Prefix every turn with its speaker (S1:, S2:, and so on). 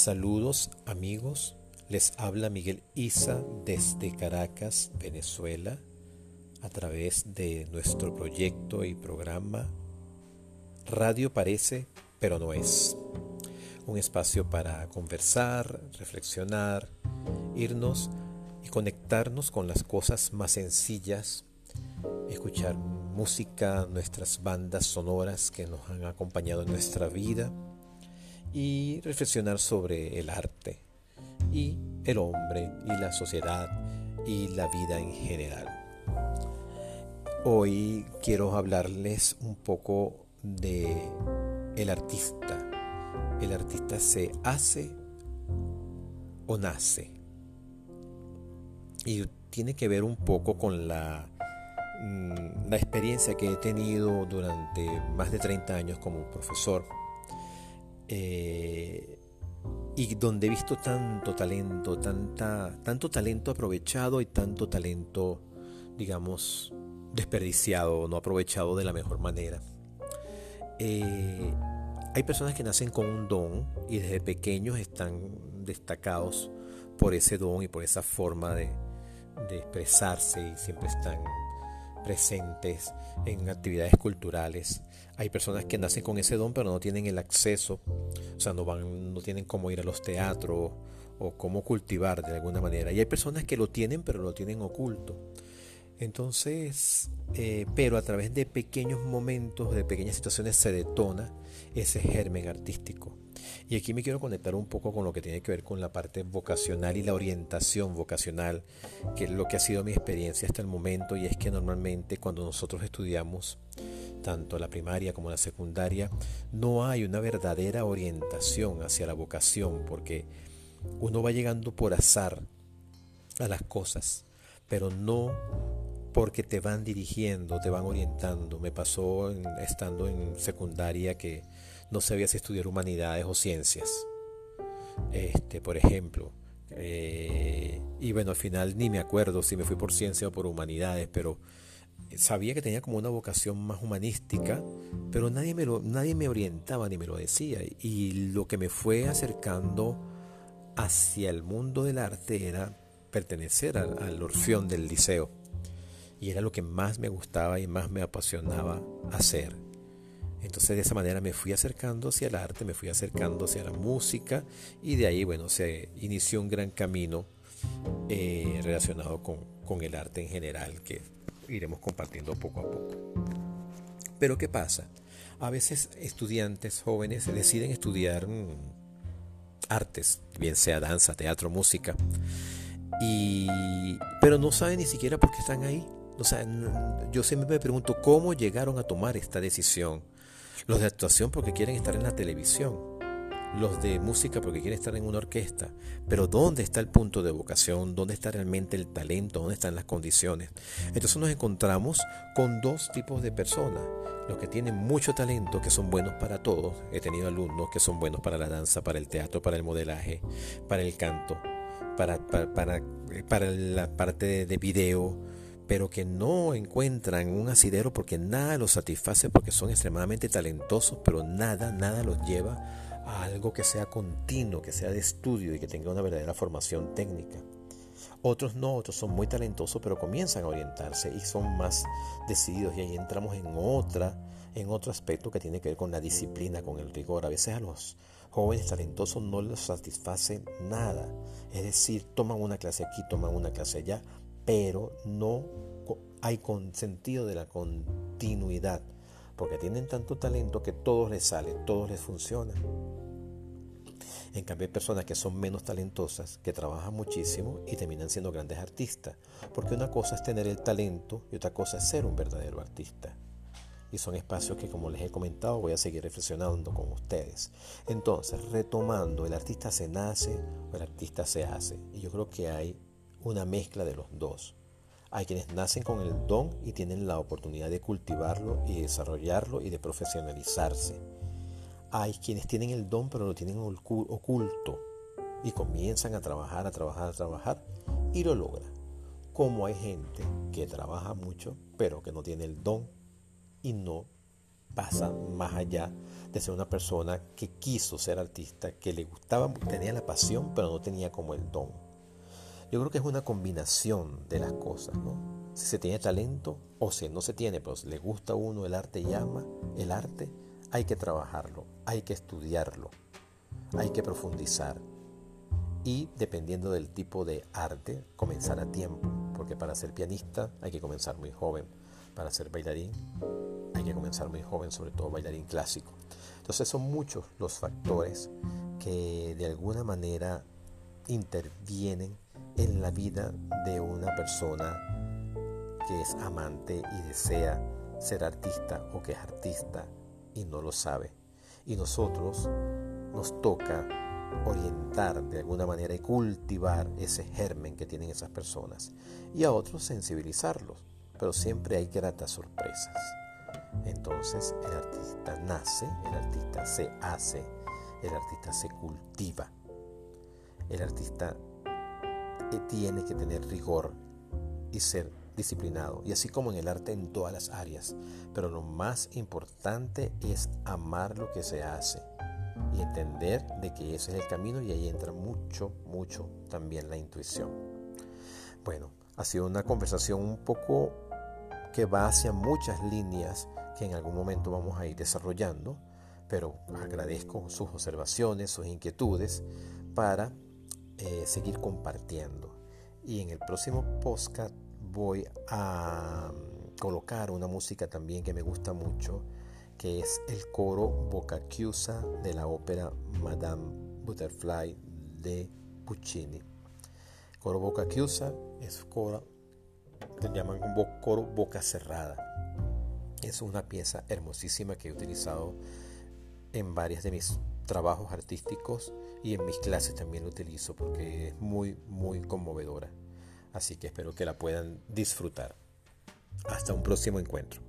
S1: Saludos amigos, les habla Miguel Isa desde Caracas, Venezuela, a través de nuestro proyecto y programa Radio Parece, pero no es. Un espacio para conversar, reflexionar, irnos y conectarnos con las cosas más sencillas, escuchar música, nuestras bandas sonoras que nos han acompañado en nuestra vida y reflexionar sobre el arte y el hombre y la sociedad y la vida en general. Hoy quiero hablarles un poco de el artista. El artista se hace o nace. Y tiene que ver un poco con la, mm, la experiencia que he tenido durante más de 30 años como profesor eh, y donde he visto tanto talento, tanta, tanto talento aprovechado y tanto talento, digamos, desperdiciado, no aprovechado de la mejor manera. Eh, hay personas que nacen con un don y desde pequeños están destacados por ese don y por esa forma de, de expresarse y siempre están presentes en actividades culturales. Hay personas que nacen con ese don pero no tienen el acceso, o sea, no, van, no tienen cómo ir a los teatros o cómo cultivar de alguna manera. Y hay personas que lo tienen pero lo tienen oculto. Entonces, eh, pero a través de pequeños momentos, de pequeñas situaciones se detona ese germen artístico. Y aquí me quiero conectar un poco con lo que tiene que ver con la parte vocacional y la orientación vocacional, que es lo que ha sido mi experiencia hasta el momento, y es que normalmente cuando nosotros estudiamos tanto la primaria como la secundaria, no hay una verdadera orientación hacia la vocación, porque uno va llegando por azar a las cosas, pero no porque te van dirigiendo, te van orientando. Me pasó estando en secundaria que no sabía si estudiar humanidades o ciencias. Este, por ejemplo. Eh, y bueno, al final ni me acuerdo si me fui por ciencia o por humanidades, pero sabía que tenía como una vocación más humanística, pero nadie me, nadie me orientaba ni me lo decía. Y lo que me fue acercando hacia el mundo del arte era pertenecer al, al orfeón del liceo. Y era lo que más me gustaba y más me apasionaba hacer. Entonces de esa manera me fui acercando hacia el arte, me fui acercando hacia la música y de ahí, bueno, se inició un gran camino eh, relacionado con, con el arte en general que iremos compartiendo poco a poco. Pero ¿qué pasa? A veces estudiantes jóvenes deciden estudiar mm, artes, bien sea danza, teatro, música, y, pero no saben ni siquiera por qué están ahí. Yo siempre me pregunto cómo llegaron a tomar esta decisión. Los de actuación porque quieren estar en la televisión. Los de música porque quieren estar en una orquesta. Pero ¿dónde está el punto de vocación? ¿Dónde está realmente el talento? ¿Dónde están las condiciones? Entonces nos encontramos con dos tipos de personas. Los que tienen mucho talento, que son buenos para todos. He tenido alumnos que son buenos para la danza, para el teatro, para el modelaje, para el canto, para, para, para, la parte de video pero que no encuentran un asidero porque nada los satisface, porque son extremadamente talentosos, pero nada, nada los lleva a algo que sea continuo, que sea de estudio y que tenga una verdadera formación técnica. Otros no, otros son muy talentosos, pero comienzan a orientarse y son más decididos y ahí entramos en otra, en otro aspecto que tiene que ver con la disciplina, con el rigor. A veces a los jóvenes talentosos no les satisface nada. Es decir, toman una clase aquí, toman una clase allá, pero no hay con sentido de la continuidad, porque tienen tanto talento que todos les sale, todos les funciona. En cambio hay personas que son menos talentosas, que trabajan muchísimo y terminan siendo grandes artistas, porque una cosa es tener el talento y otra cosa es ser un verdadero artista. Y son espacios que, como les he comentado, voy a seguir reflexionando con ustedes. Entonces, retomando, el artista se nace o el artista se hace. Y yo creo que hay una mezcla de los dos. Hay quienes nacen con el don y tienen la oportunidad de cultivarlo y desarrollarlo y de profesionalizarse. Hay quienes tienen el don pero lo tienen oculto y comienzan a trabajar, a trabajar, a trabajar y lo logran. Como hay gente que trabaja mucho pero que no tiene el don y no pasa más allá de ser una persona que quiso ser artista, que le gustaba, tenía la pasión, pero no tenía como el don. Yo creo que es una combinación de las cosas, ¿no? Si se tiene talento o si no se tiene, pero si le gusta a uno el arte y ama el arte, hay que trabajarlo, hay que estudiarlo, hay que profundizar. Y dependiendo del tipo de arte, comenzar a tiempo, porque para ser pianista hay que comenzar muy joven, para ser bailarín hay que comenzar muy joven, sobre todo bailarín clásico. Entonces son muchos los factores que de alguna manera intervienen en la vida de una persona que es amante y desea ser artista o que es artista y no lo sabe. Y nosotros nos toca orientar de alguna manera y cultivar ese germen que tienen esas personas y a otros sensibilizarlos, pero siempre hay gratas sorpresas. Entonces el artista nace, el artista se hace, el artista se cultiva, el artista eh, tiene que tener rigor y ser disciplinado, y así como en el arte en todas las áreas. Pero lo más importante es amar lo que se hace y entender de que ese es el camino y ahí entra mucho, mucho también la intuición. Bueno, ha sido una conversación un poco que va hacia muchas líneas que en algún momento vamos a ir desarrollando, pero agradezco sus observaciones, sus inquietudes para eh, seguir compartiendo. Y en el próximo podcast voy a mm, colocar una música también que me gusta mucho, que es el coro Boca Chiusa de la ópera Madame Butterfly de Puccini. Coro Boca Chiusa es coro, que llaman coro boca cerrada. Es una pieza hermosísima que he utilizado en varias de mis trabajos artísticos y en mis clases también lo utilizo porque es muy, muy conmovedora. Así que espero que la puedan disfrutar. Hasta un próximo encuentro.